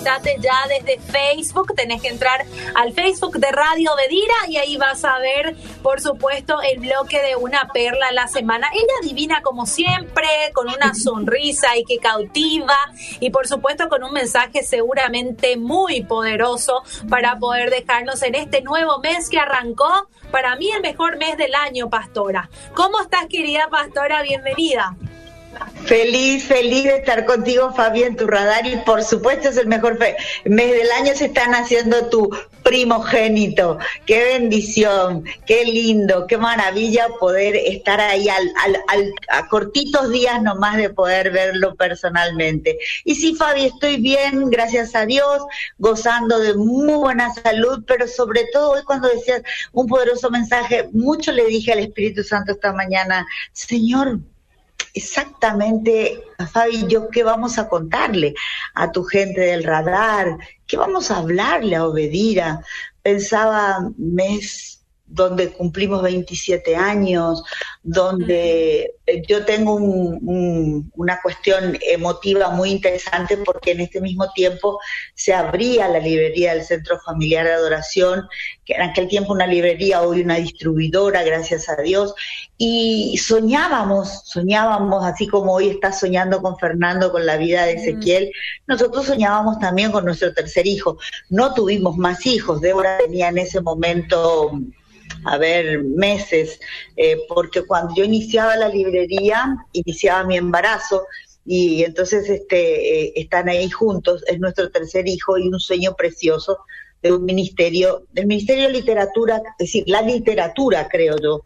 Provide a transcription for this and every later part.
conectate ya desde Facebook. Tenés que entrar al Facebook de Radio Bedira y ahí vas a ver, por supuesto, el bloque de una perla a la semana. Ella divina como siempre, con una sonrisa y que cautiva y por supuesto con un mensaje seguramente muy poderoso para poder dejarnos en este nuevo mes que arrancó. Para mí el mejor mes del año, Pastora. ¿Cómo estás, querida Pastora? Bienvenida. Feliz, feliz de estar contigo, Fabi, en tu radar. Y por supuesto es el mejor mes del año. Se están haciendo tu primogénito. Qué bendición, qué lindo, qué maravilla poder estar ahí a cortitos días nomás de poder verlo personalmente. Y sí, Fabi, estoy bien, gracias a Dios, gozando de muy buena salud, pero sobre todo hoy cuando decías un poderoso mensaje, mucho le dije al Espíritu Santo esta mañana, Señor, exactamente, Fabi, yo qué vamos a contarle a tu gente del radar, qué vamos a hablarle a Obedira. Pensaba mes donde cumplimos 27 años, donde yo tengo una cuestión emotiva muy interesante porque en este mismo tiempo se abría la librería del Centro Familiar de Adoración, que en aquel tiempo una librería, hoy una distribuidora, gracias a Dios, y soñábamos, soñábamos, así como hoy está soñando con Fernando con la vida de Ezequiel, nosotros soñábamos también con nuestro tercer hijo. No tuvimos más hijos, Débora tenía en ese momento a ver, meses, eh, porque cuando yo iniciaba la librería, iniciaba mi embarazo, y entonces este, eh, están ahí juntos, es nuestro tercer hijo y un sueño precioso de un ministerio, del Ministerio de Literatura, es decir, la literatura, creo yo,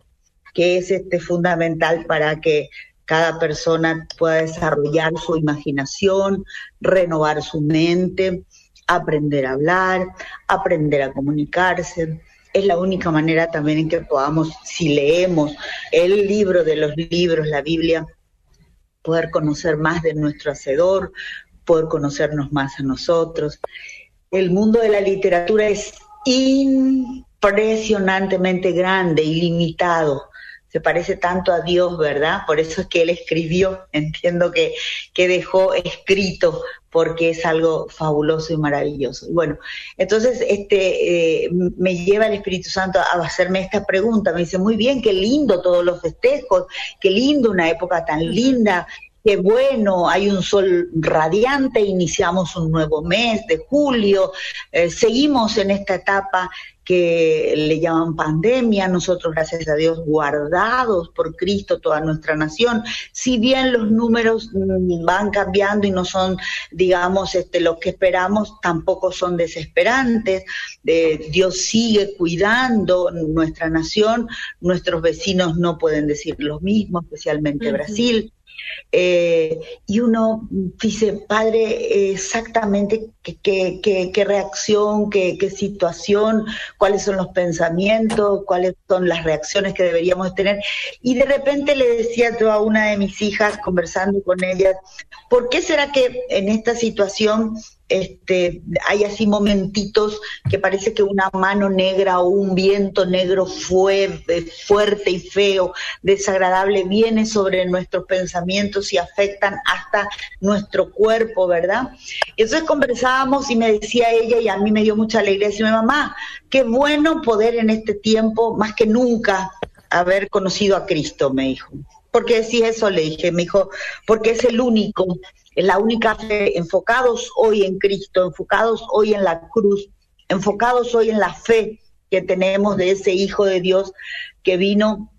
que es este fundamental para que cada persona pueda desarrollar su imaginación, renovar su mente, aprender a hablar, aprender a comunicarse es la única manera también en que podamos, si leemos el libro de los libros, la Biblia, poder conocer más de nuestro Hacedor, poder conocernos más a nosotros. El mundo de la literatura es impresionantemente grande, ilimitado se parece tanto a Dios, ¿verdad? Por eso es que Él escribió, entiendo que, que dejó escrito, porque es algo fabuloso y maravilloso. Bueno, entonces este, eh, me lleva el Espíritu Santo a hacerme esta pregunta, me dice, muy bien, qué lindo todos los festejos, qué lindo una época tan linda, qué bueno, hay un sol radiante, iniciamos un nuevo mes de julio, eh, seguimos en esta etapa que le llaman pandemia, nosotros gracias a Dios guardados por Cristo toda nuestra nación, si bien los números mm, van cambiando y no son, digamos, este, los que esperamos, tampoco son desesperantes, eh, Dios sigue cuidando nuestra nación, nuestros vecinos no pueden decir lo mismo, especialmente Brasil. Eh, y uno dice, padre, exactamente qué, qué, qué reacción, qué, qué, situación, cuáles son los pensamientos, cuáles son las reacciones que deberíamos tener. Y de repente le decía yo a una de mis hijas, conversando con ellas, ¿por qué será que en esta situación este, hay así momentitos que parece que una mano negra o un viento negro fue, fuerte y feo, desagradable, viene sobre nuestros pensamientos y afectan hasta nuestro cuerpo, ¿verdad? Entonces conversábamos y me decía ella, y a mí me dio mucha alegría, decirme, mamá, qué bueno poder en este tiempo, más que nunca, haber conocido a Cristo, me dijo. ¿Por qué decís eso? Le dije, me dijo, porque es el único la única fe, enfocados hoy en Cristo, enfocados hoy en la cruz, enfocados hoy en la fe que tenemos de ese Hijo de Dios que vino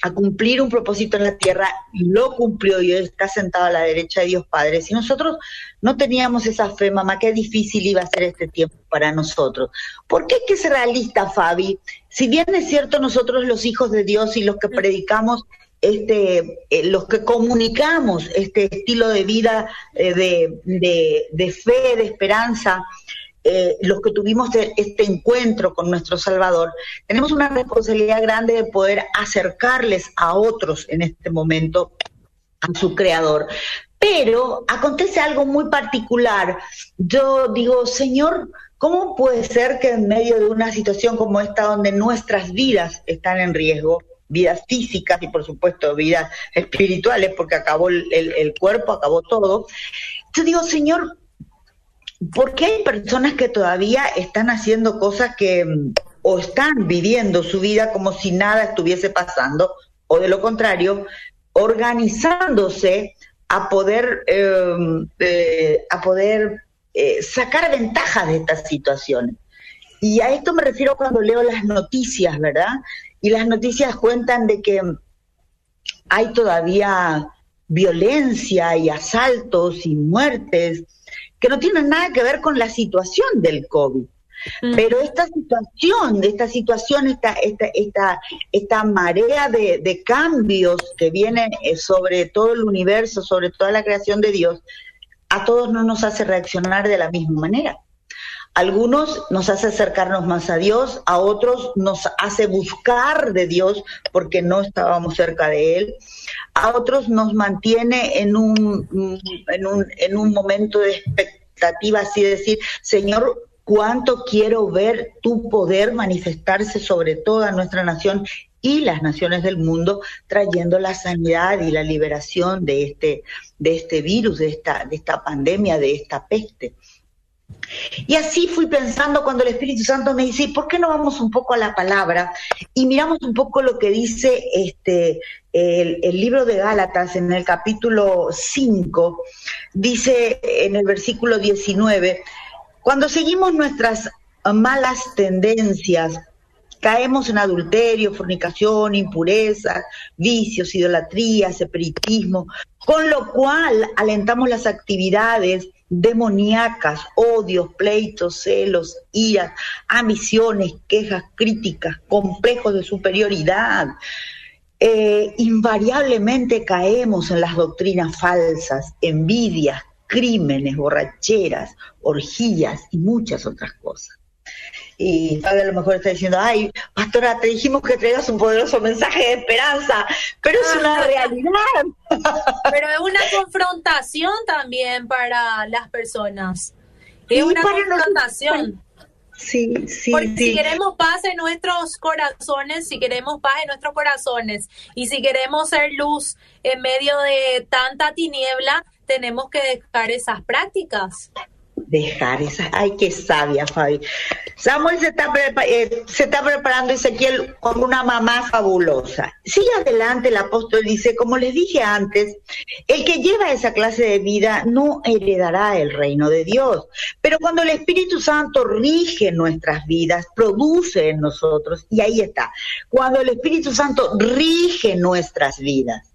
a cumplir un propósito en la tierra y lo cumplió y está sentado a la derecha de Dios Padre. Si nosotros no teníamos esa fe, mamá, qué difícil iba a ser este tiempo para nosotros. ¿Por qué hay que ser realista, Fabi? Si bien es cierto nosotros los hijos de Dios y los que predicamos este, eh, los que comunicamos este estilo de vida eh, de, fe, de esperanza, eh, los que tuvimos e, este encuentro con nuestro Salvador, tenemos una responsabilidad grande de poder acercarles a otros en este momento a su Creador. Pero acontece algo muy particular. Yo digo, Señor, ¿cómo puede ser que en medio de una situación como esta, donde nuestras vidas están en riesgo, vidas físicas y por supuesto vidas espirituales, porque acabó el, cuerpo, acabó todo. Yo digo, Señor, porque hay personas que todavía están haciendo cosas que o están viviendo su vida como si nada estuviese pasando, o de lo contrario, organizándose a poder, em, eh, a poder eh, sacar ventaja de estas situaciones. Y a esto me refiero cuando leo las noticias, ¿verdad? Y las noticias cuentan de que hay todavía violencia y asaltos y muertes que no tienen nada que ver con la situación del COVID. Mm. Pero esta situación, esta situación, esta, esta, esta, esta marea de, de, cambios que viene eh, sobre todo el universo, sobre toda la creación de Dios, a todos no nos hace reaccionar de la misma manera. Algunos nos hace acercarnos más a Dios, a otros nos hace buscar de Dios porque no estábamos cerca de Él, a otros nos mantiene en un, en un, en un momento de expectativa, así decir, Señor, cuánto quiero ver tu poder manifestarse sobre toda nuestra nación y las naciones del mundo, trayendo la sanidad y la liberación de este, de este virus, de esta, de esta pandemia, de esta peste. Y así fui pensando cuando el Espíritu Santo me dice, ¿por qué no vamos un poco a la palabra y miramos un poco lo que dice este el, libro de Gálatas en el capítulo 5? Dice en el versículo 19, cuando seguimos nuestras malas tendencias, caemos en adulterio, fornicación, impureza, vicios, idolatría, espiritismo, con lo cual alentamos las actividades demoníacas, odios, pleitos, celos, iras, ambiciones, quejas, críticas, complejos de superioridad. Eh, invariablemente caemos en las doctrinas falsas, envidias, crímenes, borracheras, orgías y muchas otras cosas. Y Fabio a lo mejor está diciendo, ay, pastora, te dijimos que traigas un poderoso mensaje de esperanza, pero es una realidad. Pero es una confrontación también para las personas. Es una confrontación. Sí, sí, Porque si queremos paz en nuestros corazones, si queremos paz en nuestros corazones y si queremos ser luz en medio de tanta tiniebla, tenemos que dejar esas prácticas. Dejar esas, ay, qué sabia, Fabi. Samuel se está, eh, preparando Ezequiel con una mamá fabulosa. Sigue adelante, el apóstol dice, como les dije antes, el que lleva esa clase de vida no heredará el reino de Dios. Pero cuando el Espíritu Santo rige nuestras vidas, produce en nosotros, y ahí está, cuando el Espíritu Santo rige nuestras vidas,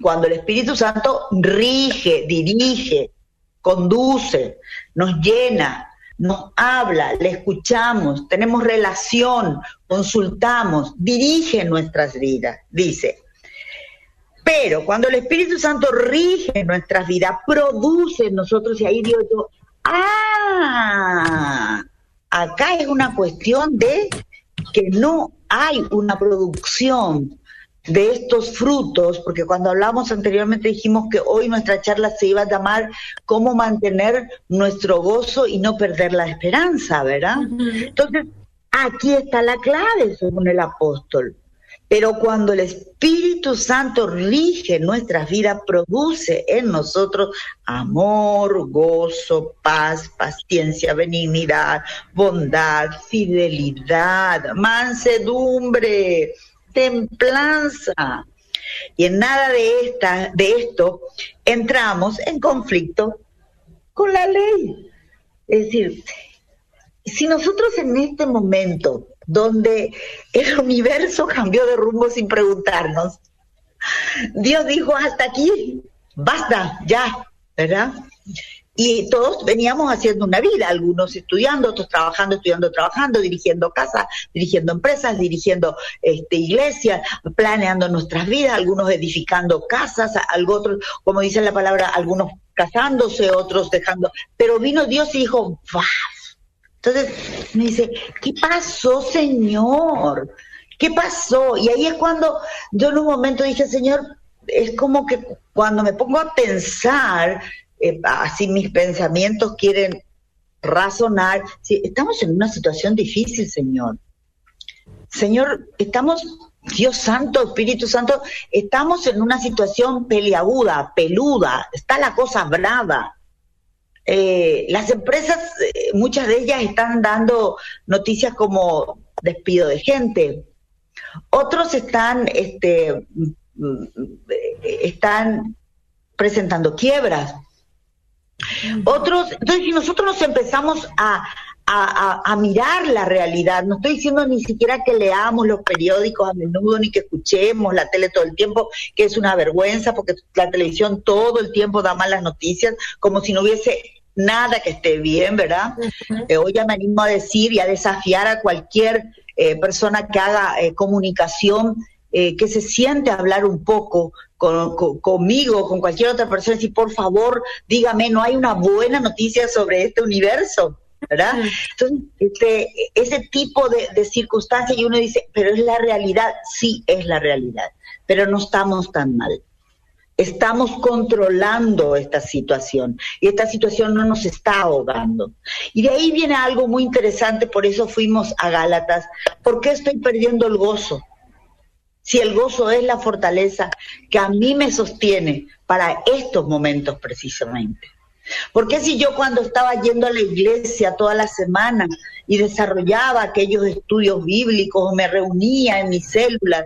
cuando el Espíritu Santo rige, dirige, conduce, nos llena, nos habla, le escuchamos, tenemos relación, consultamos, dirige nuestras vidas, dice. Pero cuando el Espíritu Santo rige nuestras vidas, produce en nosotros, y ahí digo yo, ah, acá es una cuestión de que no hay una producción de estos frutos, porque cuando hablamos anteriormente dijimos que hoy nuestra charla se iba a llamar cómo mantener nuestro gozo y no perder la esperanza, ¿verdad? Entonces, aquí está la clave, según el apóstol. Pero cuando el Espíritu Santo rige nuestras vidas, produce en nosotros amor, gozo, paz, paciencia, benignidad, bondad, fidelidad, mansedumbre, templanza. Y en nada de, esta, de esto entramos en conflicto con la ley. Es decir, si nosotros en este momento donde el universo cambió de rumbo sin preguntarnos, Dios dijo hasta aquí, basta, ya, ¿verdad? Y todos veníamos haciendo una vida, algunos estudiando, otros trabajando, estudiando, trabajando, dirigiendo casas, dirigiendo empresas, dirigiendo este, iglesias, planeando nuestras vidas, algunos edificando casas, otros, como dice la palabra, algunos casándose, otros dejando, pero vino Dios y dijo, ¡Bah! Entonces me dice, ¿qué pasó, Señor? ¿Qué pasó? Y ahí es cuando yo en un momento dije, Señor, es como que cuando me pongo a pensar, eh, así mis pensamientos quieren razonar. estamos en una situación difícil, Señor. Señor, estamos, Dios Santo, Espíritu Santo, estamos en una situación peliaguda, peluda, está la cosa brava. eh, las empresas, eh, muchas de ellas están dando noticias como despido de gente. Otros están, este, mm, están presentando quiebras. Otros, entonces si nosotros nos empezamos a, a, mirar la realidad. No estoy diciendo ni siquiera que leamos los periódicos a menudo ni que escuchemos la tele todo el tiempo, que es una vergüenza porque la televisión todo el tiempo da malas noticias, como si no hubiese nada que esté bien, ¿verdad? Eh, hoy ya me animo a decir y a desafiar a cualquier eh, persona que haga eh, comunicación, que se siente a hablar un poco con, conmigo, con cualquier otra persona, y decir, por favor, dígame, ¿no hay una buena noticia sobre este universo? ¿verdad? Entonces, este, ese tipo de, de circunstancias y uno dice, pero es la realidad, sí es la realidad, pero no estamos tan mal. Estamos controlando esta situación y esta situación no nos está ahogando. Y de ahí viene algo muy interesante, por eso fuimos a Gálatas. ¿Por qué estoy perdiendo el gozo? Si el gozo es la fortaleza que a mí me sostiene para estos momentos precisamente. Porque si yo cuando estaba yendo a la iglesia toda la semana y desarrollaba aquellos estudios bíblicos me reunía en mis células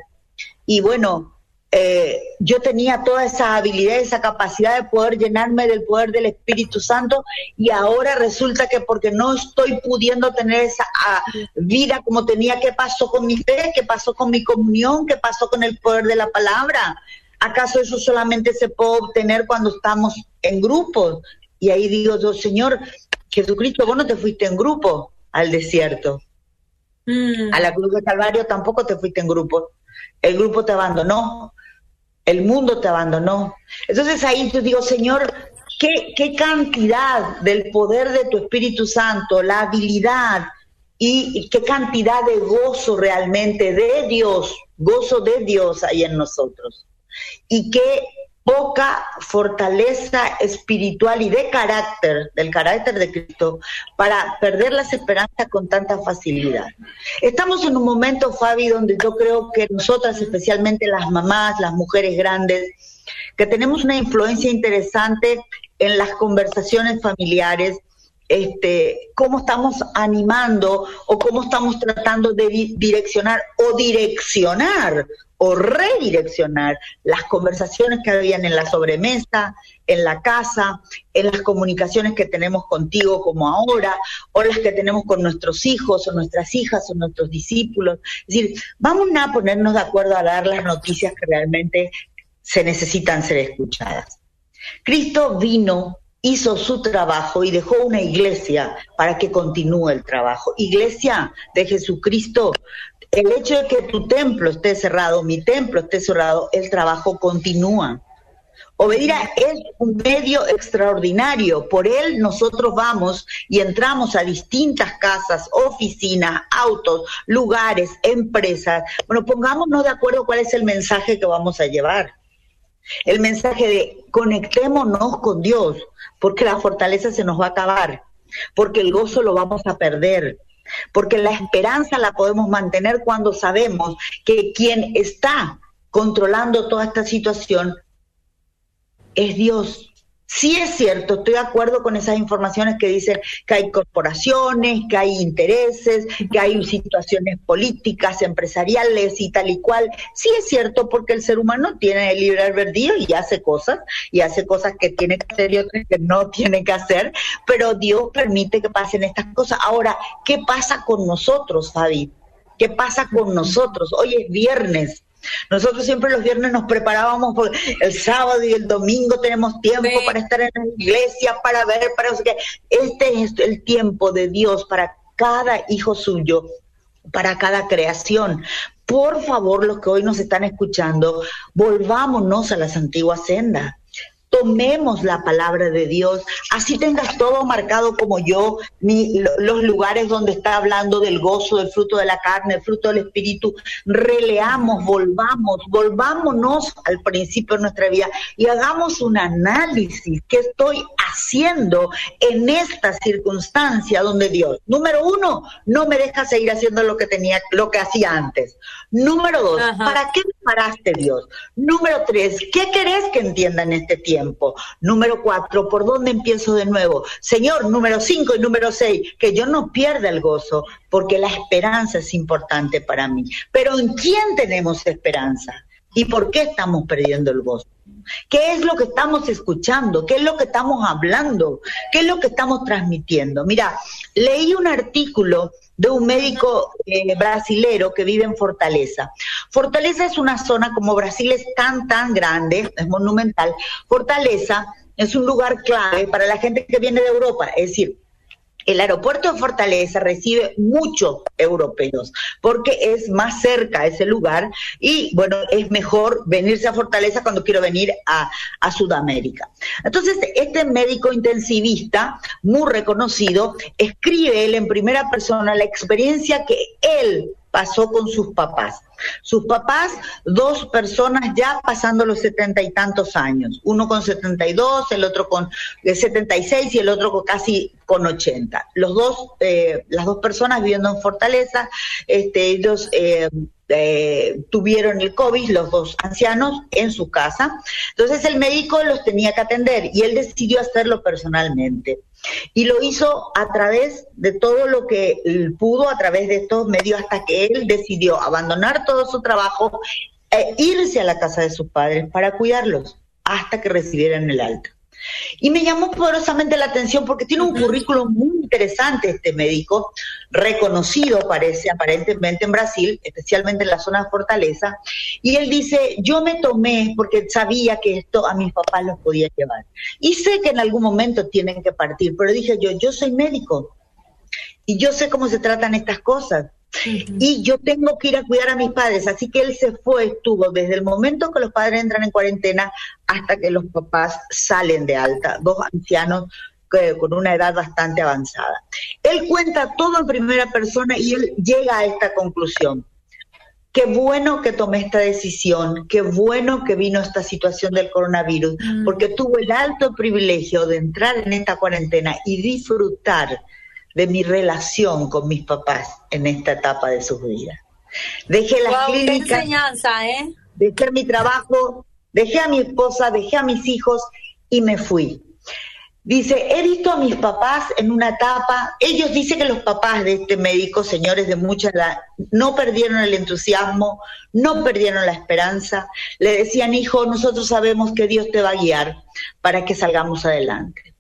y bueno, eh, yo tenía toda esa habilidad, esa capacidad de poder llenarme del poder del Espíritu Santo y ahora resulta que porque no estoy pudiendo tener esa ah, vida como tenía, ¿qué pasó con mi fe? ¿Qué pasó con mi comunión? ¿Qué pasó con el poder de la palabra? ¿Acaso eso solamente se puede obtener cuando estamos en grupos? Y ahí digo yo, Señor, Jesucristo, vos no te fuiste en grupo al desierto. Mm. A la cruz de Calvario tampoco te fuiste en grupo. El grupo te abandonó. El mundo te abandonó. Entonces ahí yo digo, Señor, ¿qué, qué cantidad del poder de tu Espíritu Santo, la habilidad y qué cantidad de gozo realmente de Dios, gozo de Dios hay en nosotros. Y qué poca fortaleza espiritual y de carácter, del carácter de Cristo, para perder las esperanzas con tanta facilidad. Estamos en un momento, Fabi, donde yo creo que nosotras, especialmente las mamás, las mujeres grandes, que tenemos una influencia interesante en las conversaciones familiares, este, cómo estamos animando o cómo estamos tratando de direccionar o direccionar o redireccionar las conversaciones que habían en la sobremesa, en la casa, en las comunicaciones que tenemos contigo como ahora, o las que tenemos con nuestros hijos o nuestras hijas o nuestros discípulos. Es decir, vamos a ponernos de acuerdo a dar las noticias que realmente se necesitan ser escuchadas. Cristo vino hizo su trabajo y dejó una iglesia para que continúe el trabajo. Iglesia de Jesucristo, el hecho de que tu templo esté cerrado, mi templo esté cerrado, el trabajo continúa. Obedira es un medio extraordinario. Por él nosotros vamos y entramos a distintas casas, oficinas, autos, lugares, empresas. Bueno, pongámonos de acuerdo cuál es el mensaje que vamos a llevar. El mensaje de conectémonos con Dios, porque la fortaleza se nos va a acabar, porque el gozo lo vamos a perder, porque la esperanza la podemos mantener cuando sabemos que quien está controlando toda esta situación es Dios. Sí es cierto, estoy de acuerdo con esas informaciones que dicen que hay corporaciones, que hay intereses, que hay situaciones políticas, empresariales y tal y cual. Sí es cierto porque el ser humano tiene el libre albedrío y hace cosas, y hace cosas que tiene que hacer y otras que no tiene que hacer, pero Dios permite que pasen estas cosas. Ahora, ¿qué pasa con nosotros, Fabi? ¿Qué pasa con nosotros? Hoy es viernes. Nosotros siempre los viernes nos preparábamos porque el sábado y el domingo tenemos tiempo para estar en la iglesia, para ver, para que este es el tiempo de Dios para cada hijo suyo, para cada creación. Por favor, los que hoy nos están escuchando, volvámonos a las antiguas sendas tomemos la palabra de Dios, así tengas todo marcado como yo, ni los lugares donde está hablando del gozo, del fruto de la carne, el fruto del espíritu, releamos, volvamos, volvámonos al principio de nuestra vida y hagamos un análisis que estoy haciendo en esta circunstancia donde Dios, número uno, no me deja seguir haciendo lo que tenía, lo que hacía antes. Número dos, ¿para qué me paraste Dios? Número tres, ¿qué querés que entienda en este tiempo? Número cuatro, ¿por dónde empiezo de nuevo? Señor, número cinco y número seis, que yo no pierda el gozo, porque la esperanza es importante para mí. Pero ¿en quién tenemos esperanza? ¿Y por qué estamos perdiendo el gozo? ¿Qué es lo que estamos escuchando? ¿Qué es lo que estamos hablando? ¿Qué es lo que estamos transmitiendo? Mira, leí un artículo de un médico eh, brasilero que vive en Fortaleza. Fortaleza es una zona, como Brasil es tan, tan grande, es monumental, Fortaleza es un lugar clave para la gente que viene de Europa, es decir, el aeropuerto de Fortaleza recibe muchos europeos porque es más cerca ese lugar y bueno, es mejor venirse a Fortaleza cuando quiero venir a, a Sudamérica. Entonces, este médico intensivista, muy reconocido, escribe él en primera persona la experiencia que él pasó con sus papás. Sus papás, dos personas ya pasando los setenta y tantos años, uno con setenta y dos, el otro con setenta y seis y el otro casi con ochenta. Los dos, eh, las dos personas viviendo en Fortaleza, este, ellos eh, eh, tuvieron el COVID, los dos ancianos, en su casa. Entonces el médico los tenía que atender y él decidió hacerlo personalmente. Y lo hizo a través de todo lo que pudo, a través de estos medios, hasta que él decidió abandonar todo su trabajo e irse a la casa de sus padres para cuidarlos hasta que recibieran el alta. Y me llamó poderosamente la atención porque tiene un currículum muy interesante este médico, reconocido parece aparentemente en Brasil, especialmente en la zona de Fortaleza, y él dice, yo me tomé porque sabía que esto a mis papás los podía llevar. Y sé que en algún momento tienen que partir, pero dije yo, yo soy médico. Y yo sé cómo se tratan estas cosas y yo tengo que ir a cuidar a mis padres. Así que él se fue, estuvo desde el momento que los padres entran en cuarentena hasta que los papás salen de alta, dos ancianos con una edad bastante avanzada. Él cuenta todo en primera persona y él llega a esta conclusión. Qué bueno que tomé esta decisión, qué bueno que vino esta situación del coronavirus, mm. porque tuve el alto privilegio de entrar en esta cuarentena y disfrutar de mi relación con mis papás en esta etapa de sus vidas. Dejé la clínica, enseñanza, ¿eh? dejé mi trabajo, dejé a mi esposa, dejé a mis hijos y me fui. Dice, he visto a mis papás en una etapa, ellos dicen que los papás de este médico, señores de mucha edad, no perdieron el entusiasmo, no perdieron la esperanza, le decían, hijo, nosotros sabemos que Dios te va a guiar para que salgamos adelante.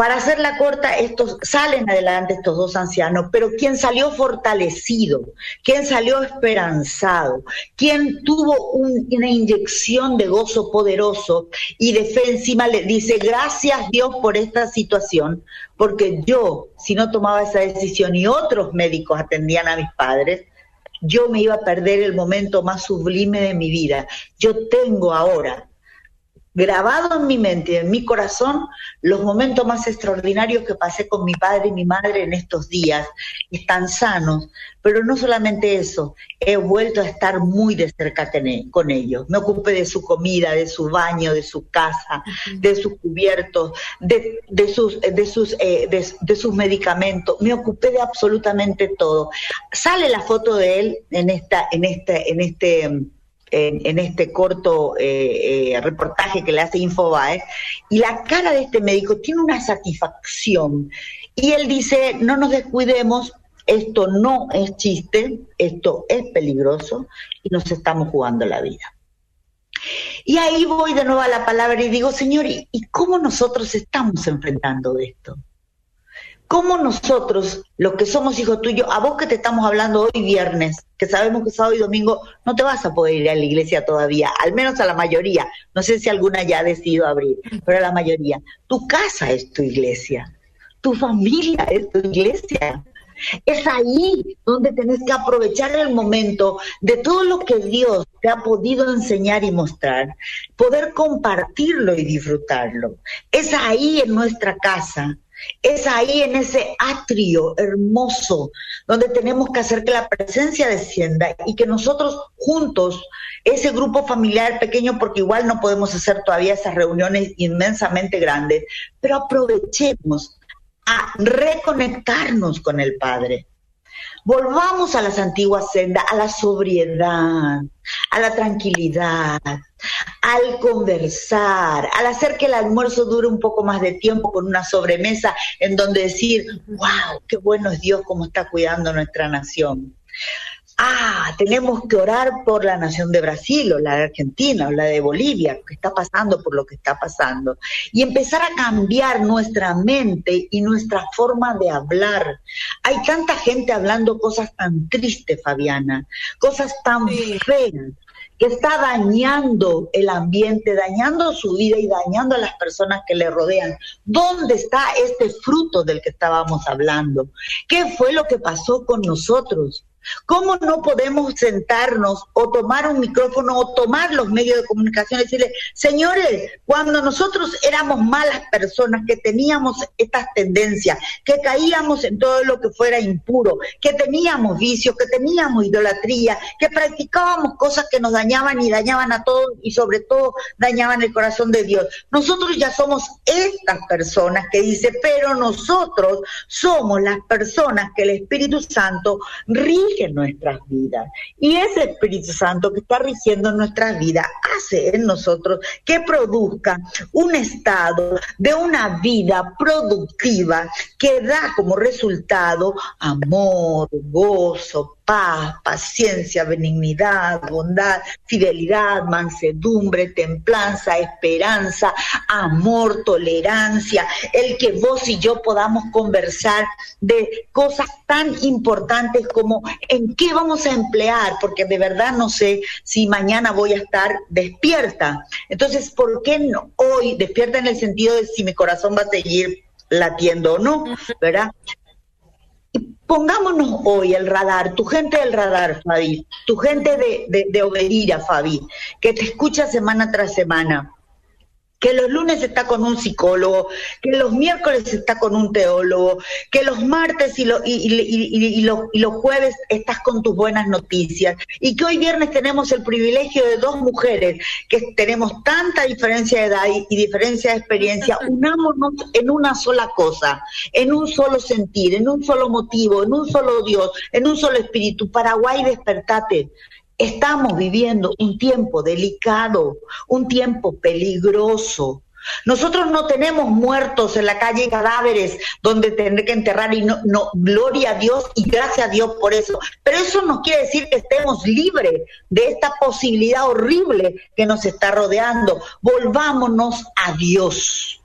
Para hacerla corta, estos salen adelante estos dos ancianos, pero quien salió fortalecido, quien salió esperanzado, quien tuvo una inyección de gozo poderoso y de fe encima le dice, gracias Dios por esta situación, porque yo, si no tomaba esa decisión y otros médicos atendían a mis padres, yo me iba a perder el momento más sublime de mi vida. Yo tengo ahora grabado en mi mente y en mi corazón los momentos más extraordinarios que pasé con mi padre y mi madre en estos días. Están sanos, pero no solamente eso, he vuelto a estar muy de cerca con ellos. Me ocupé de su comida, de su baño, de su casa, de sus cubiertos, de, sus, de, sus, eh, de sus medicamentos. Me ocupé de absolutamente todo. Sale la foto de él en esta, en este, en este en, este corto eh, eh, reportaje que le hace Infobae, y la cara de este médico tiene una satisfacción. Y él dice, no nos descuidemos, esto no es chiste, esto es peligroso y nos estamos jugando la vida. Y ahí voy de nuevo a la palabra y digo, Señor, ¿y cómo nosotros estamos enfrentando esto? ¿Cómo nosotros, los que somos hijos tuyos, a vos que te estamos hablando hoy viernes, que sabemos que sábado y domingo no te vas a poder ir a la iglesia todavía, al menos a la mayoría, no sé si alguna ya ha decidido abrir, pero a la mayoría, tu casa es tu iglesia, tu familia es tu iglesia. Es ahí donde tenés que aprovechar el momento de todo lo que Dios te ha podido enseñar y mostrar, poder compartirlo y disfrutarlo. Es ahí en nuestra casa es ahí en ese atrio hermoso donde tenemos que hacer que la presencia descienda y que nosotros juntos, ese grupo familiar pequeño, porque igual no podemos hacer todavía esas reuniones inmensamente grandes, pero aprovechemos a reconectarnos con el Padre. Volvamos a las antiguas sendas, a la sobriedad, a la tranquilidad, al conversar, al hacer que el almuerzo dure un poco más de tiempo con una sobremesa en donde decir, wow, qué bueno es Dios como está cuidando nuestra nación. Ah, tenemos que orar por la nación de Brasil o la de Argentina o la de Bolivia, que está pasando por lo que está pasando. Y empezar a cambiar nuestra mente y nuestra forma de hablar. Hay tanta gente hablando cosas tan tristes, Fabiana, cosas tan feas que está dañando el ambiente, dañando su vida y dañando a las personas que le rodean. ¿Dónde está este fruto del que estábamos hablando? ¿Qué fue lo que pasó con nosotros? ¿Cómo no podemos sentarnos o tomar un micrófono o tomar los medios de comunicación y decirle, señores, cuando nosotros éramos malas personas, que teníamos estas tendencias, que caíamos en todo lo que fuera impuro, que teníamos vicios, que teníamos idolatría, que practicábamos cosas que nos dañaban y dañaban a todos y sobre todo dañaban el corazón de Dios. Nosotros ya somos estas personas que dice, pero nosotros somos las personas que el Espíritu Santo rige nuestras vidas. Y ese Espíritu Santo que está rigiendo nuestras vidas hace en nosotros que produzca un estado de una vida productiva que da como resultado amor, gozo, paz, paciencia, benignidad, bondad, fidelidad, mansedumbre, templanza, esperanza, amor, tolerancia, el que vos y yo podamos conversar de cosas tan importantes como en qué vamos a emplear, porque de verdad no sé si mañana voy a estar despierta. Entonces, ¿por qué no hoy despierta en el sentido de si mi corazón va a seguir latiendo o no, ¿verdad? Pongámonos hoy el radar, tu gente del radar, Fabi, tu gente de, de, de Obedira, Fabi, que te escucha semana tras semana que los lunes está con un psicólogo, que los miércoles está con un teólogo, que los martes y, y, los jueves estás con tus buenas noticias, y que hoy viernes tenemos el privilegio de dos mujeres que tenemos tanta diferencia de edad y, diferencia de experiencia, unámonos en una sola cosa, en un solo sentir, en un solo motivo, en un solo Dios, en un solo espíritu. Paraguay, despertate. Estamos viviendo un tiempo delicado, un tiempo peligroso. Nosotros no tenemos muertos en la calle, cadáveres donde tener que enterrar y no, no, gloria a Dios y gracias a Dios por eso. Pero eso no quiere decir que estemos libres de esta posibilidad horrible que nos está rodeando. Volvámonos a Dios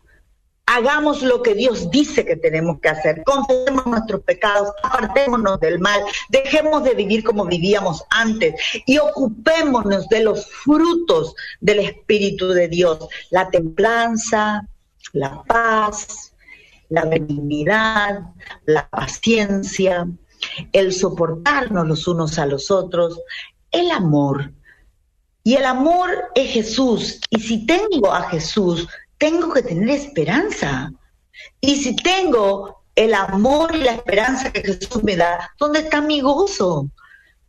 hagamos lo que Dios dice que tenemos que hacer, confesemos nuestros pecados, apartémonos del mal, dejemos de vivir como vivíamos antes y ocupémonos de los frutos del Espíritu de Dios, la templanza, la paz, la benignidad, la paciencia, el soportarnos los unos a los otros, el amor. Y el amor es Jesús. Y si tengo a Jesús, tengo que tener esperanza. Y si tengo el amor y la esperanza que Jesús me da, ¿dónde está mi gozo?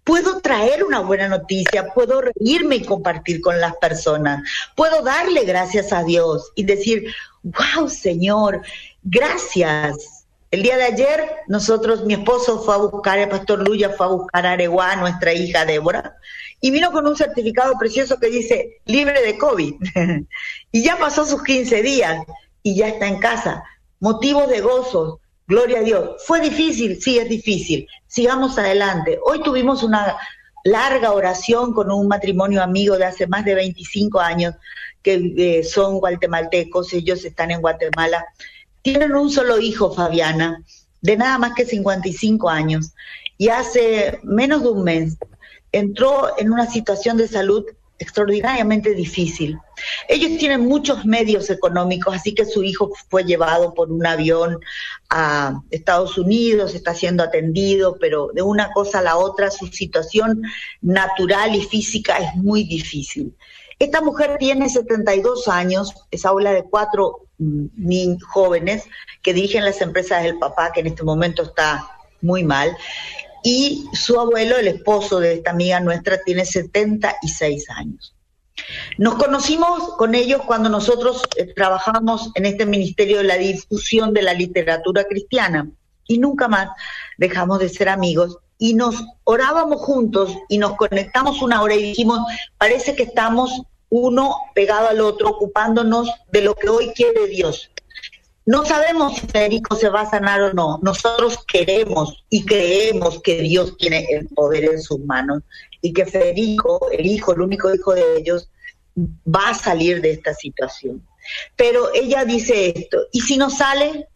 Puedo traer una buena noticia, puedo reírme y compartir con las personas, puedo darle gracias a Dios y decir, wow Señor, gracias. El día de ayer nosotros, mi esposo fue a buscar, el pastor Luya fue a buscar a Areguá, nuestra hija Débora, y vino con un certificado precioso que dice libre de COVID. y ya pasó sus 15 días y ya está en casa. Motivos de gozo, gloria a Dios. ¿Fue difícil? Sí, es difícil. Sigamos adelante. Hoy tuvimos una larga oración con un matrimonio amigo de hace más de 25 años que eh, son guatemaltecos, ellos están en Guatemala. Tienen un solo hijo, Fabiana, de nada más que 55 años. Y hace menos de un mes entró en una situación de salud extraordinariamente difícil. Ellos tienen muchos medios económicos, así que su hijo fue llevado por un avión a Estados Unidos, está siendo atendido, pero de una cosa a la otra su situación natural y física es muy difícil. Esta mujer tiene 72 años, es abuela de cuatro mm, jóvenes que dirigen las empresas del papá, que en este momento está muy mal, y su abuelo, el esposo de esta amiga nuestra, tiene 76 años. Nos conocimos con ellos cuando nosotros eh, trabajamos en este Ministerio de la Difusión de la Literatura Cristiana y nunca más dejamos de ser amigos y nos orábamos juntos y nos conectamos una hora y dijimos, parece que estamos uno pegado al otro, ocupándonos de lo que hoy quiere Dios. No sabemos si Federico se va a sanar o no. Nosotros queremos y creemos que Dios tiene el poder en sus manos y que Federico, el hijo, el único hijo de ellos, va a salir de esta situación. Pero ella dice esto, ¿y si no sale?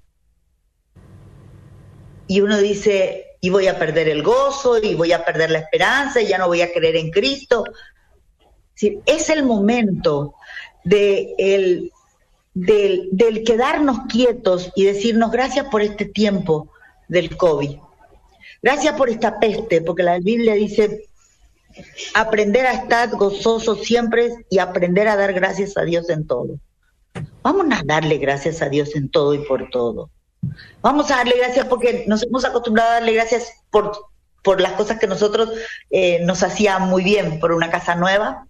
Y uno dice, y voy a perder el gozo, y voy a perder la esperanza, y ya no voy a creer en Cristo. es el momento de el, del, del quedarnos quietos y decirnos gracias por este tiempo del COVID. Gracias por esta peste, porque la Biblia dice, aprender a estar gozoso siempre y aprender a dar gracias a Dios en todo. Vamos a darle gracias a Dios en todo y por todo. Vamos a darle gracias porque nos hemos acostumbrado a darle gracias por, por las cosas que nosotros eh, nos hacían muy bien, por una casa nueva,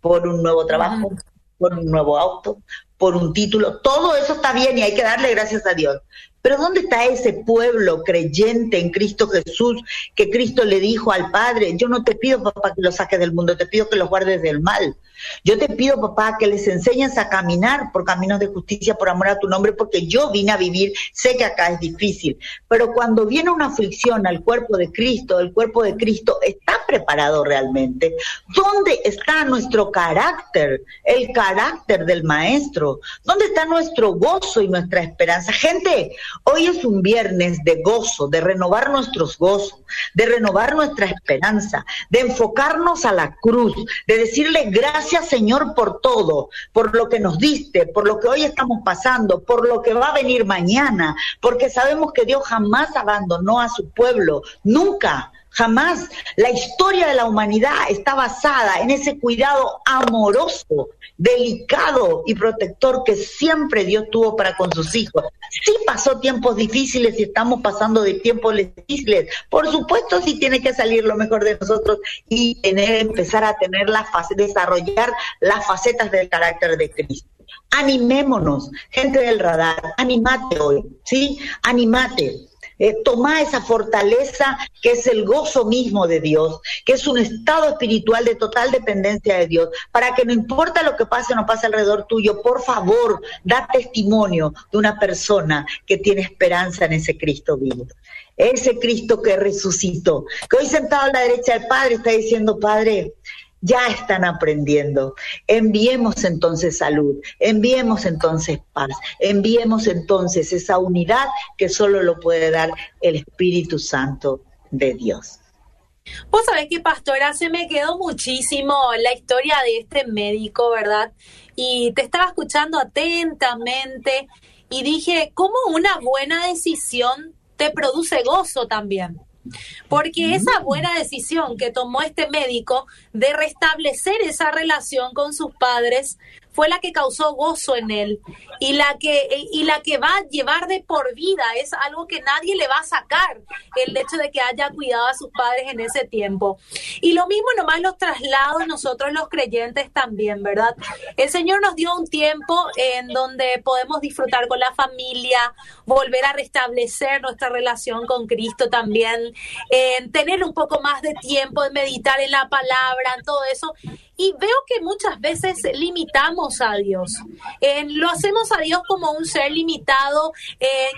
por un nuevo trabajo, por un nuevo auto, por un título. Todo eso está bien y hay que darle gracias a Dios. Pero ¿dónde está ese pueblo creyente en Cristo Jesús que Cristo le dijo al Padre, yo no te pido, papá, que los saques del mundo, te pido que los guardes del mal? Yo te pido, papá, que les enseñes a caminar por caminos de justicia por amor a tu nombre, porque yo vine a vivir, sé que acá es difícil, pero cuando viene una aflicción al cuerpo de Cristo, el cuerpo de Cristo está preparado realmente. ¿Dónde está nuestro carácter, el carácter del Maestro? ¿Dónde está nuestro gozo y nuestra esperanza? Gente, hoy es un viernes de gozo, de renovar nuestros gozos, de renovar nuestra esperanza, de enfocarnos a la cruz, de decirle gracias Gracias Señor por todo, por lo que nos diste, por lo que hoy estamos pasando, por lo que va a venir mañana, porque sabemos que Dios jamás abandonó a su pueblo, nunca. Jamás la historia de la humanidad está basada en ese cuidado amoroso, delicado y protector que siempre Dios tuvo para con sus hijos. Sí pasó tiempos difíciles y estamos pasando de tiempos difíciles. Por supuesto, sí tiene que salir lo mejor de nosotros y tener, empezar a tener la fase, desarrollar las facetas del carácter de Cristo. Animémonos, gente del radar, animate hoy, ¿sí? Animate eh, toma esa fortaleza que es el gozo mismo de Dios, que es un estado espiritual de total dependencia de Dios, para que no importa lo que pase o no pase alrededor tuyo, por favor, da testimonio de una persona que tiene esperanza en ese Cristo vivo. Ese Cristo que resucitó, que hoy sentado a la derecha del Padre está diciendo, Padre, ya están aprendiendo. Enviemos entonces salud, enviemos entonces paz, enviemos entonces esa unidad que solo lo puede dar el Espíritu Santo de Dios. Vos sabés que, pastora, se me quedó muchísimo la historia de este médico, ¿verdad? Y te estaba escuchando atentamente y dije, ¿cómo una buena decisión te produce gozo también? Porque esa buena decisión que tomó este médico de restablecer esa relación con sus padres fue la que causó gozo en él y la que y la que va a llevar de por vida. Es algo que nadie le va a sacar el hecho de que haya cuidado a sus padres en ese tiempo. Y lo mismo nomás los traslados nosotros los creyentes también verdad el Señor nos dio un tiempo en donde podemos disfrutar con la familia volver a restablecer nuestra relación con Cristo también en tener un poco más de tiempo de meditar en la palabra en todo eso y veo que muchas veces limitamos a Dios. lo hacemos a Dios como un ser limitado,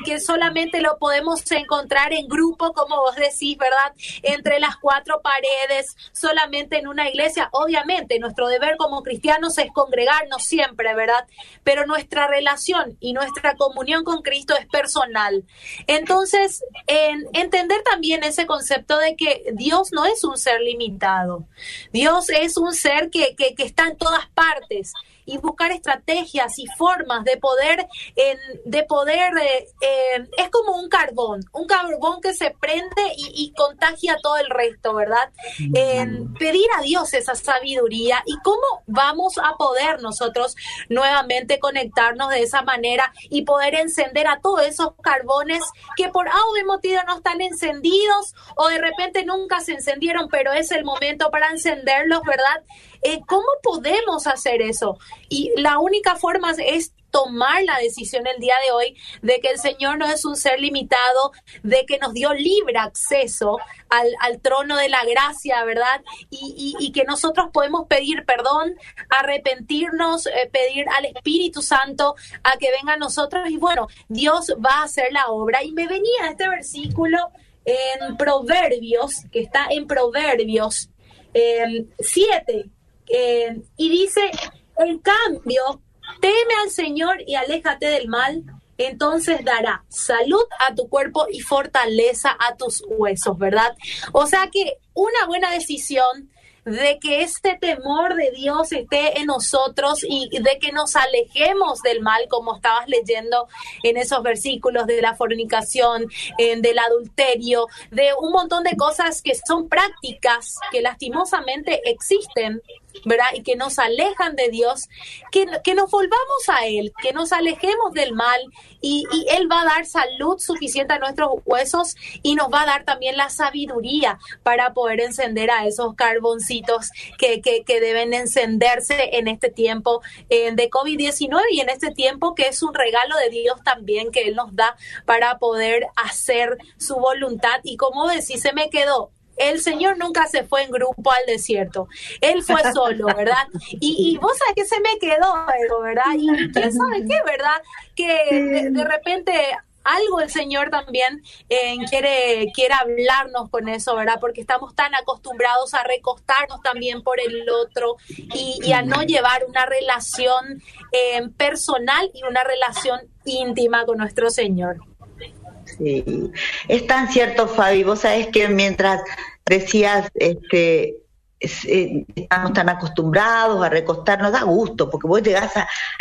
que solamente lo podemos encontrar en grupo, como vos decís, ¿verdad? Entre las cuatro paredes, solamente en una iglesia. Obviamente, nuestro deber como cristianos es congregarnos siempre, ¿verdad? Pero nuestra relación y nuestra comunión con Cristo es personal. Entonces, en entender también ese concepto de que Dios no es un ser limitado. Dios es un ser que, que, está en todas partes y buscar estrategias y formas de poder, de poder, eh, eh, es como un carbón, un carbón que se prende y, contagia todo el resto, ¿verdad? pedir a Dios esa sabiduría y cómo vamos a poder nosotros nuevamente conectarnos de esa manera y poder encender a todos esos carbones que por algún motivo no están encendidos o de repente nunca se encendieron, pero es el momento para encenderlos, ¿verdad? Eh, ¿Cómo podemos hacer eso? Y la única forma es tomar la decisión el día de hoy de que el Señor no es un ser limitado, de que nos dio libre acceso al, al trono de la gracia, ¿verdad? Y, y, que nosotros podemos pedir perdón, arrepentirnos, eh, pedir al Espíritu Santo a que venga a nosotros y bueno, Dios va a hacer la obra. Y me venía este versículo en Proverbios, que está en Proverbios 7, eh, y dice, en cambio, teme al Señor y aléjate del mal, entonces dará salud a tu cuerpo y fortaleza a tus huesos, ¿verdad? O sea que una buena decisión de que este temor de Dios esté en nosotros y de que nos alejemos del mal, como estabas leyendo en esos versículos de la fornicación, del adulterio, de un montón de cosas que son prácticas que lastimosamente existen ¿verdad? Y que nos alejan de Dios, que, que nos volvamos a Él, que nos alejemos del mal y, y, Él va a dar salud suficiente a nuestros huesos y nos va a dar también la sabiduría para poder encender a esos carboncitos que, que, que deben encenderse en este tiempo eh, de COVID-19 y en este tiempo que es un regalo de Dios también que Él nos da para poder hacer su voluntad. Y como decís, se me quedó el Señor nunca se fue en grupo al desierto. Él fue solo, ¿verdad? Y, vos sabés que se me quedó algo, ¿verdad? Y quién sabe qué, ¿verdad? Que de, repente algo el Señor también eh, quiere, quiere hablarnos con eso, ¿verdad? Porque estamos tan acostumbrados a recostarnos también por el otro y, a no llevar una relación eh, personal y una relación íntima con nuestro Señor. Sí, es tan cierto, Fabi. Vos sabés que mientras decías, este, eh, estamos tan acostumbrados a recostarnos, da gusto, porque vos llegás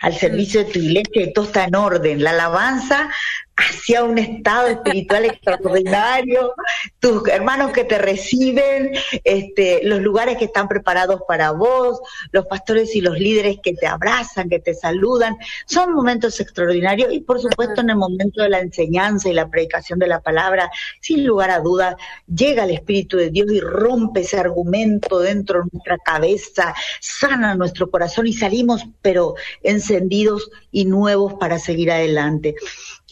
al servicio de tu iglesia y todo está en orden. La alabanza hacia un estado espiritual extraordinario, tus hermanos que te reciben, este, los lugares que están preparados para vos, los pastores y los líderes que te abrazan, que te saludan, son momentos extraordinarios y por supuesto en el momento de la enseñanza y la predicación de la palabra, sin lugar a dudas, llega el Espíritu de Dios y rompe ese argumento dentro de nuestra cabeza, sana nuestro corazón y salimos pero encendidos y nuevos para seguir adelante.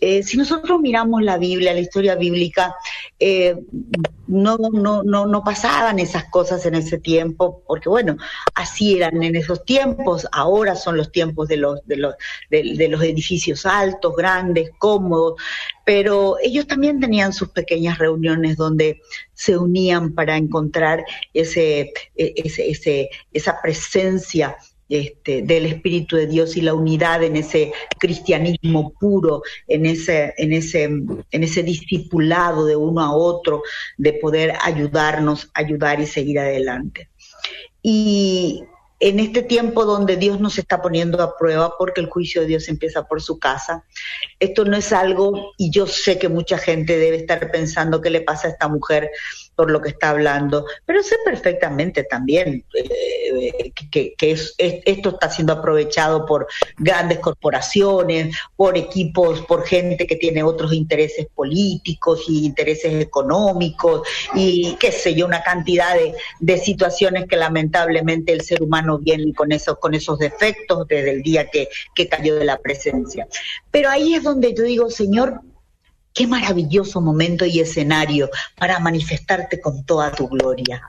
Eh, si nosotros miramos la Biblia, la historia bíblica, eh, no, no, no, no pasaban esas cosas en ese tiempo, porque bueno, así eran en esos tiempos, ahora son los tiempos de los, de los, de, los edificios altos, grandes, cómodos, pero ellos también tenían sus pequeñas reuniones donde se unían para encontrar ese, e, ese, esa presencia este, del Espíritu de Dios y la unidad en ese cristianismo puro, en ese, en ese, en ese discipulado de uno a otro, de poder ayudarnos, ayudar y seguir adelante. Y en este tiempo donde Dios nos está poniendo a prueba porque el juicio de Dios empieza por su casa, esto no es algo, y yo sé que mucha gente debe estar pensando qué le pasa a esta mujer por lo que está hablando, pero sé perfectamente también eh, que, esto está siendo aprovechado por grandes corporaciones, por equipos, por gente que tiene otros intereses políticos y intereses económicos y qué sé yo, una cantidad de, situaciones que lamentablemente el ser humano viene con esos, con esos defectos desde el día que cayó de la presencia. Pero ahí es donde yo digo, Señor, Qué maravilloso momento y escenario para manifestarte con toda tu gloria.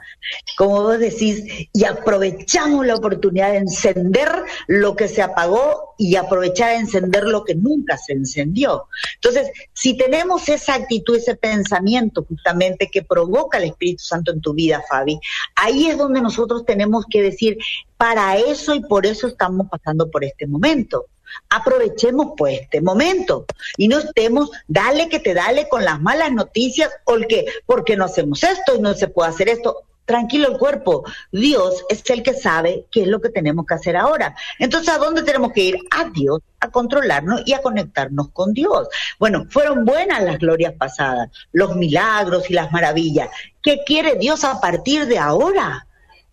Como vos decís, y aprovechamos la oportunidad de encender lo que se apagó y aprovechar de encender lo que nunca se encendió. Entonces, si tenemos esa actitud, ese pensamiento justamente que provoca el Espíritu Santo en tu vida, Fabi, ahí es donde nosotros tenemos que decir, para eso y por eso estamos pasando por este momento aprovechemos pues este momento y no estemos, dale que te dale con las malas noticias o el que, porque no hacemos esto y no se puede hacer esto. Tranquilo el cuerpo, Dios es el que sabe qué es lo que tenemos que hacer ahora. Entonces, ¿a dónde tenemos que ir? A Dios, a controlarnos y a conectarnos con Dios. Bueno, fueron buenas las glorias pasadas, los milagros y las maravillas. ¿Qué quiere Dios a partir de ahora?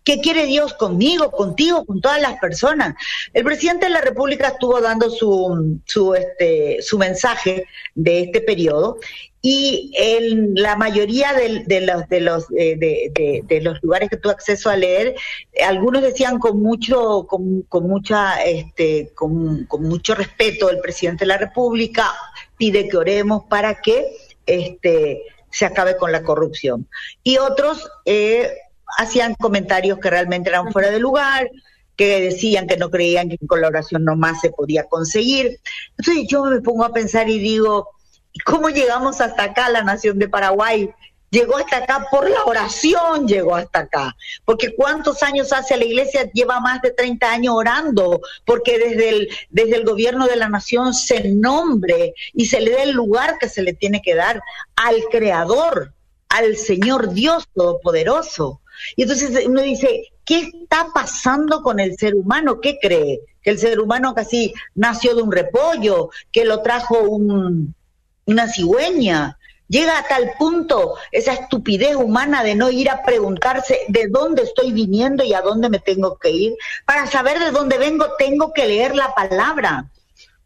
¿Qué quiere Dios conmigo, contigo, con todas las personas? El presidente de la República estuvo dando su, su, este, su mensaje de este periodo y en la mayoría de, los de los eh, de, de, los lugares que tuve acceso a leer algunos decían con mucho con, con mucha este con, con, mucho respeto el presidente de la república pide que oremos para que este se acabe con la corrupción y otros eh, hacían comentarios que realmente eran fuera de lugar que decían que no creían que con la oración nomás se podía conseguir entonces yo me pongo a pensar y digo ¿Cómo llegamos hasta acá, la nación de Paraguay? Llegó hasta acá por la oración, llegó hasta acá. Porque cuántos años hace la iglesia, lleva más de 30 años orando, porque desde el, desde el gobierno de la nación se nombre y se le dé el lugar que se le tiene que dar al Creador, al Señor Dios Todopoderoso. Y entonces uno dice, ¿qué está pasando con el ser humano? ¿Qué cree? Que el ser humano casi nació de un repollo, que lo trajo un, una cigüeña. Llega a tal punto esa estupidez humana de no ir a preguntarse de dónde estoy viniendo y a dónde me tengo que ir. Para saber de dónde vengo tengo que leer la palabra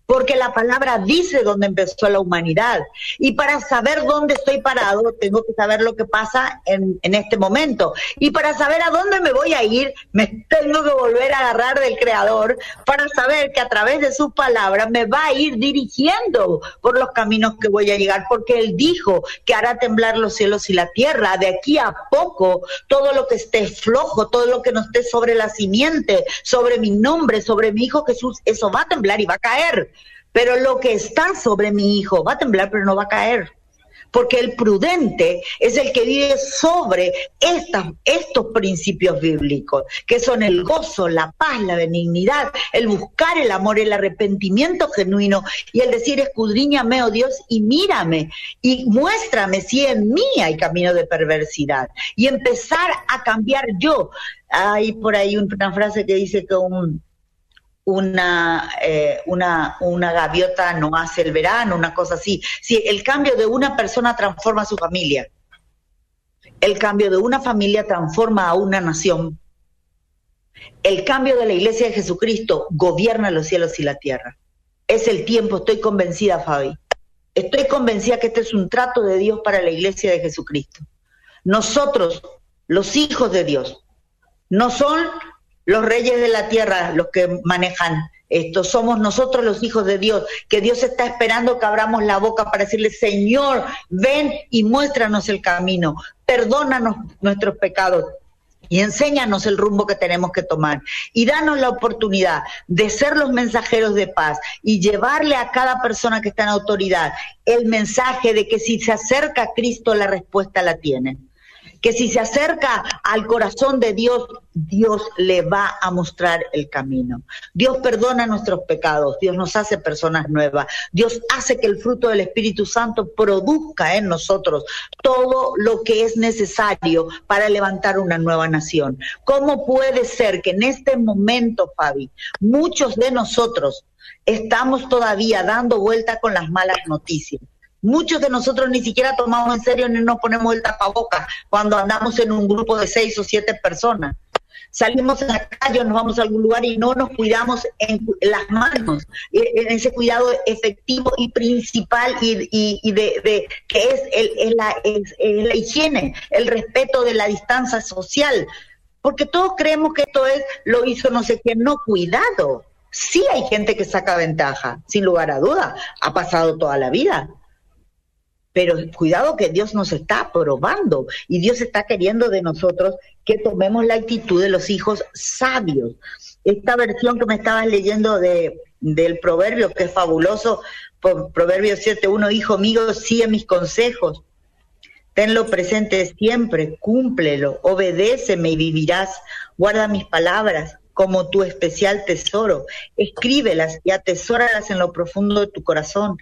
porque la palabra dice dónde empezó la humanidad. Y para saber dónde estoy parado, tengo que saber lo que pasa en, en, este momento. Y para saber a dónde me voy a ir, me tengo que volver a agarrar del Creador para saber que a través de su palabra me va a ir dirigiendo por los caminos que voy a llegar, porque Él dijo que hará temblar los cielos y la tierra. De aquí a poco, todo lo que esté flojo, todo lo que no esté sobre la simiente, sobre mi nombre, sobre mi Hijo Jesús, eso va a temblar y va a caer. Pero lo que está sobre mi hijo va a temblar, pero no va a caer. Porque el prudente es el que vive sobre estos principios bíblicos, que son el gozo, la paz, la benignidad, el buscar el amor, el arrepentimiento genuino y el decir, escudriñame, oh Dios, y mírame y muéstrame si en mí hay camino de perversidad. Y empezar a cambiar yo. Hay por ahí una frase que dice que un, una, eh, una, una gaviota no hace el verano, una cosa así. Si el cambio de una persona transforma a su familia, el cambio de una familia transforma a una nación, el cambio de la iglesia de Jesucristo gobierna los cielos y la tierra. Es el tiempo, estoy convencida, Fabi. Estoy convencida que este es un trato de Dios para la iglesia de Jesucristo. Nosotros, los hijos de Dios, no son los reyes de la tierra los que manejan esto, somos nosotros los hijos de Dios, que Dios está esperando que abramos la boca para decirle, Señor, ven y muéstranos el camino, perdónanos nuestros pecados, y enséñanos el rumbo que tenemos que tomar. Y danos la oportunidad de ser los mensajeros de paz y llevarle a cada persona que está en autoridad el mensaje de que si se acerca a Cristo la respuesta la tiene que si se acerca al corazón de Dios, Dios le va a mostrar el camino. Dios perdona nuestros pecados, Dios nos hace personas nuevas, Dios hace que el fruto del Espíritu Santo produzca en nosotros todo lo que es necesario para levantar una nueva nación. ¿Cómo puede ser que en este momento, Fabi, muchos de nosotros estamos todavía dando vuelta con las malas noticias? Muchos de nosotros ni siquiera tomamos en serio ni nos ponemos el tapabocas cuando andamos en un grupo de seis o siete personas. Salimos en la calle, nos vamos a algún lugar y no nos cuidamos en las manos, en ese cuidado efectivo y principal y, de, que es, la, la higiene, el respeto de la distancia social. Porque todos creemos que esto es, lo hizo no sé quién, no, cuidado. Sí hay gente que saca ventaja, sin lugar a duda, ha pasado toda la vida pero cuidado que Dios nos está probando y Dios está queriendo de nosotros que tomemos la actitud de los hijos sabios. Esta versión que me estabas leyendo de, del proverbio, que es fabuloso, proverbio 7.1, hijo mío, sigue mis consejos, tenlo presente siempre, cúmplelo, obedéceme y vivirás, guarda mis palabras como tu especial tesoro, escríbelas y atesóralas en lo profundo de tu corazón,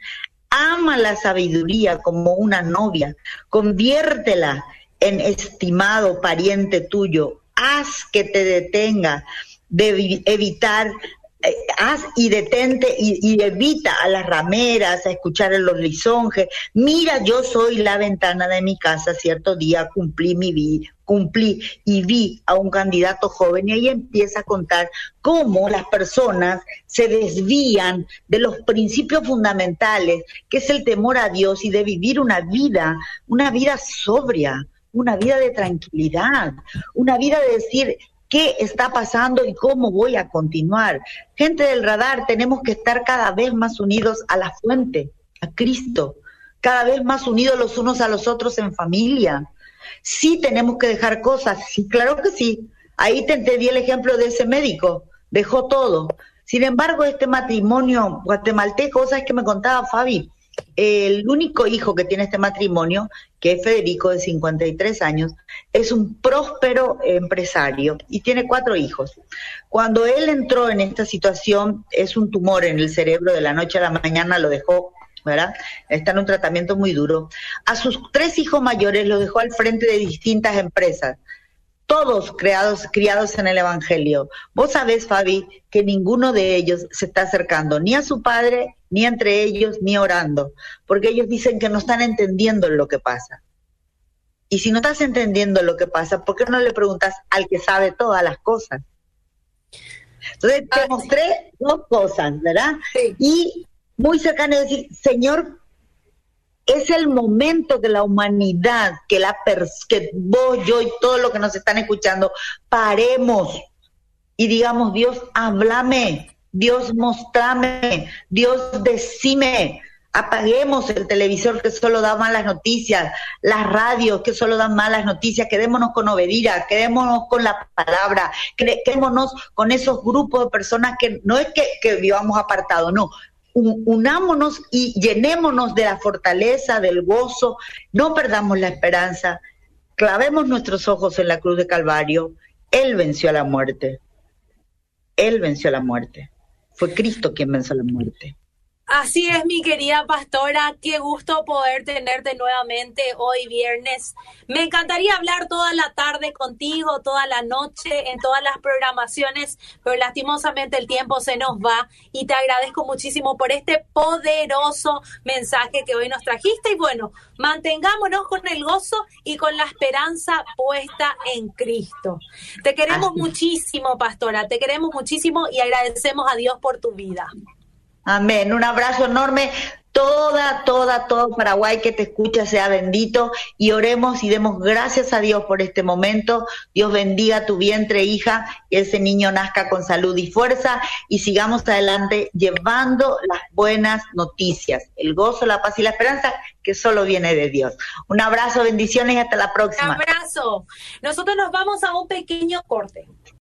ama la sabiduría como una novia, conviértela en estimado pariente tuyo, haz que te detenga de evitar eh, haz y detente y, evita a las rameras, a escuchar a los lisonjes. Mira, yo soy la ventana de mi casa, cierto día cumplí mi, cumplí y vi a un candidato joven y ahí empieza a contar cómo las personas se desvían de los principios fundamentales, que es el temor a Dios y de vivir una vida, una vida sobria, una vida de tranquilidad, una vida de decir, qué está pasando y cómo voy a continuar. Gente del radar, tenemos que estar cada vez más unidos a la fuente, a Cristo, cada vez más unidos los unos a los otros en familia. Sí tenemos que dejar cosas, sí, claro que sí. Ahí te, di el ejemplo de ese médico, dejó todo. Sin embargo, este matrimonio guatemalteco, ¿sabes que me contaba Fabi? el único hijo que tiene este matrimonio, que es Federico, de 53 años, es un próspero empresario y tiene cuatro hijos. Cuando él entró en esta situación, es un tumor en el cerebro, de la noche a la mañana lo dejó, ¿verdad? Está en un tratamiento muy duro. A sus tres hijos mayores los dejó al frente de distintas empresas todos creados, criados en el Evangelio. Vos sabés, Fabi, que ninguno de ellos se está acercando ni a su padre, ni entre ellos, ni orando, porque ellos dicen que no están entendiendo lo que pasa. Y si no estás entendiendo lo que pasa, ¿por qué no le preguntas al que sabe todas las cosas? Entonces te ah, mostré dos cosas, ¿verdad? Y muy cercano decir, Señor, es el momento de la humanidad, que, la que vos, yo y todos los que nos están escuchando, paremos y digamos, Dios, háblame, Dios, mostrame, Dios, decime. Apaguemos el televisor que solo da malas noticias, las radios que solo dan malas noticias, quedémonos con obedira, quedémonos con la palabra, quedémonos con esos grupos de personas que no es que, que vivamos apartados, no, unámonos y llenémonos de la fortaleza, del gozo, no perdamos la esperanza, clavemos nuestros ojos en la cruz de Calvario. Él venció a la muerte. Él venció a la muerte. Fue Cristo quien venció la muerte. Así es, mi querida pastora, qué gusto poder tenerte nuevamente hoy viernes. Me encantaría hablar toda la tarde contigo, toda la noche, en todas las programaciones, pero lastimosamente el tiempo se nos va y te agradezco muchísimo por este poderoso mensaje que hoy nos trajiste y bueno, mantengámonos con el gozo y con la esperanza puesta en Cristo. Te queremos muchísimo, pastora, te queremos muchísimo y agradecemos a Dios por tu vida. Amén. Un abrazo enorme. Toda, toda, todo Paraguay que te escucha sea bendito y oremos y demos gracias a Dios por este momento. Dios bendiga tu vientre, hija, que ese niño nazca con salud y fuerza y sigamos adelante llevando las buenas noticias, el gozo, la paz y la esperanza que solo viene de Dios. Un abrazo, bendiciones y hasta la próxima. Un abrazo. Nosotros nos vamos a un pequeño corte.